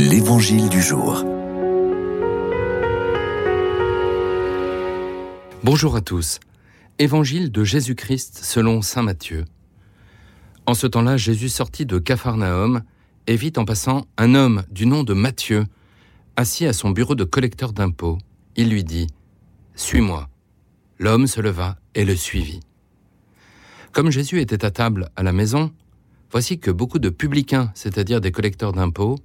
L'Évangile du jour. Bonjour à tous. Évangile de Jésus-Christ selon Saint Matthieu. En ce temps-là, Jésus sortit de Capharnaüm et vit en passant un homme du nom de Matthieu, assis à son bureau de collecteur d'impôts. Il lui dit Suis-moi. L'homme se leva et le suivit. Comme Jésus était à table à la maison, voici que beaucoup de publicains, c'est-à-dire des collecteurs d'impôts,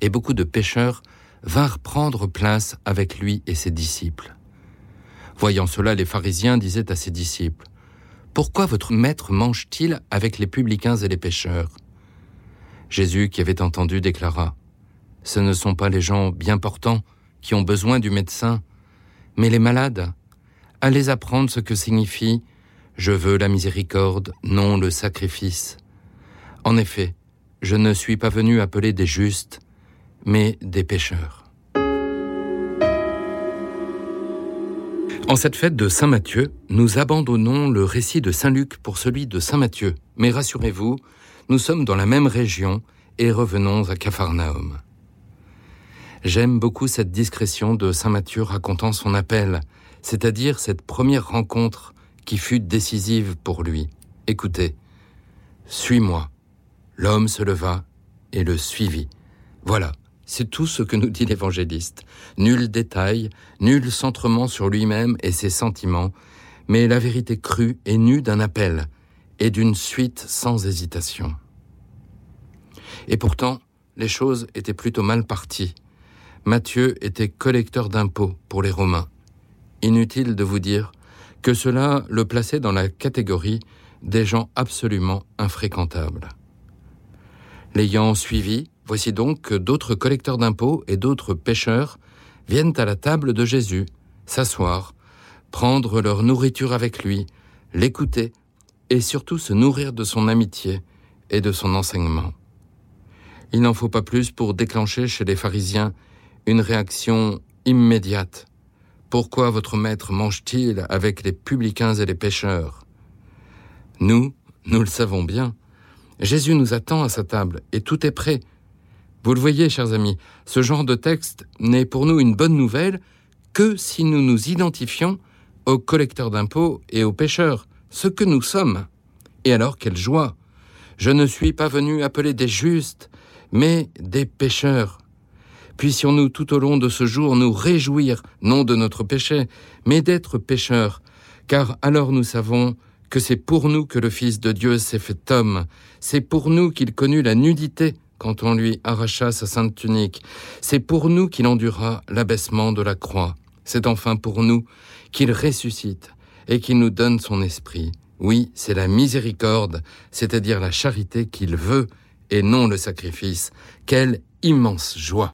et beaucoup de pêcheurs vinrent prendre place avec lui et ses disciples. Voyant cela, les pharisiens disaient à ses disciples, Pourquoi votre maître mange-t-il avec les publicains et les pêcheurs? Jésus, qui avait entendu, déclara, Ce ne sont pas les gens bien portants qui ont besoin du médecin, mais les malades. Allez apprendre ce que signifie Je veux la miséricorde, non le sacrifice. En effet, je ne suis pas venu appeler des justes, mais des pécheurs. En cette fête de Saint Matthieu, nous abandonnons le récit de Saint Luc pour celui de Saint Matthieu. Mais rassurez-vous, nous sommes dans la même région et revenons à Capharnaüm. J'aime beaucoup cette discrétion de Saint Matthieu racontant son appel, c'est-à-dire cette première rencontre qui fut décisive pour lui. Écoutez, Suis-moi. L'homme se leva et le suivit. Voilà, c'est tout ce que nous dit l'évangéliste. Nul détail, nul centrement sur lui-même et ses sentiments, mais la vérité crue et nue d'un appel et d'une suite sans hésitation. Et pourtant, les choses étaient plutôt mal parties. Matthieu était collecteur d'impôts pour les Romains. Inutile de vous dire que cela le plaçait dans la catégorie des gens absolument infréquentables. L'ayant suivi, Voici donc que d'autres collecteurs d'impôts et d'autres pêcheurs viennent à la table de Jésus, s'asseoir, prendre leur nourriture avec lui, l'écouter et surtout se nourrir de son amitié et de son enseignement. Il n'en faut pas plus pour déclencher chez les pharisiens une réaction immédiate. Pourquoi votre maître mange-t-il avec les publicains et les pêcheurs? Nous, nous le savons bien. Jésus nous attend à sa table et tout est prêt vous le voyez, chers amis, ce genre de texte n'est pour nous une bonne nouvelle que si nous nous identifions aux collecteurs d'impôts et aux pêcheurs, ce que nous sommes. Et alors quelle joie Je ne suis pas venu appeler des justes, mais des pécheurs. Puissions-nous tout au long de ce jour nous réjouir, non de notre péché, mais d'être pécheurs, car alors nous savons que c'est pour nous que le Fils de Dieu s'est fait homme, c'est pour nous qu'il connut la nudité quand on lui arracha sa sainte tunique. C'est pour nous qu'il endura l'abaissement de la croix. C'est enfin pour nous qu'il ressuscite et qu'il nous donne son esprit. Oui, c'est la miséricorde, c'est-à-dire la charité qu'il veut et non le sacrifice. Quelle immense joie.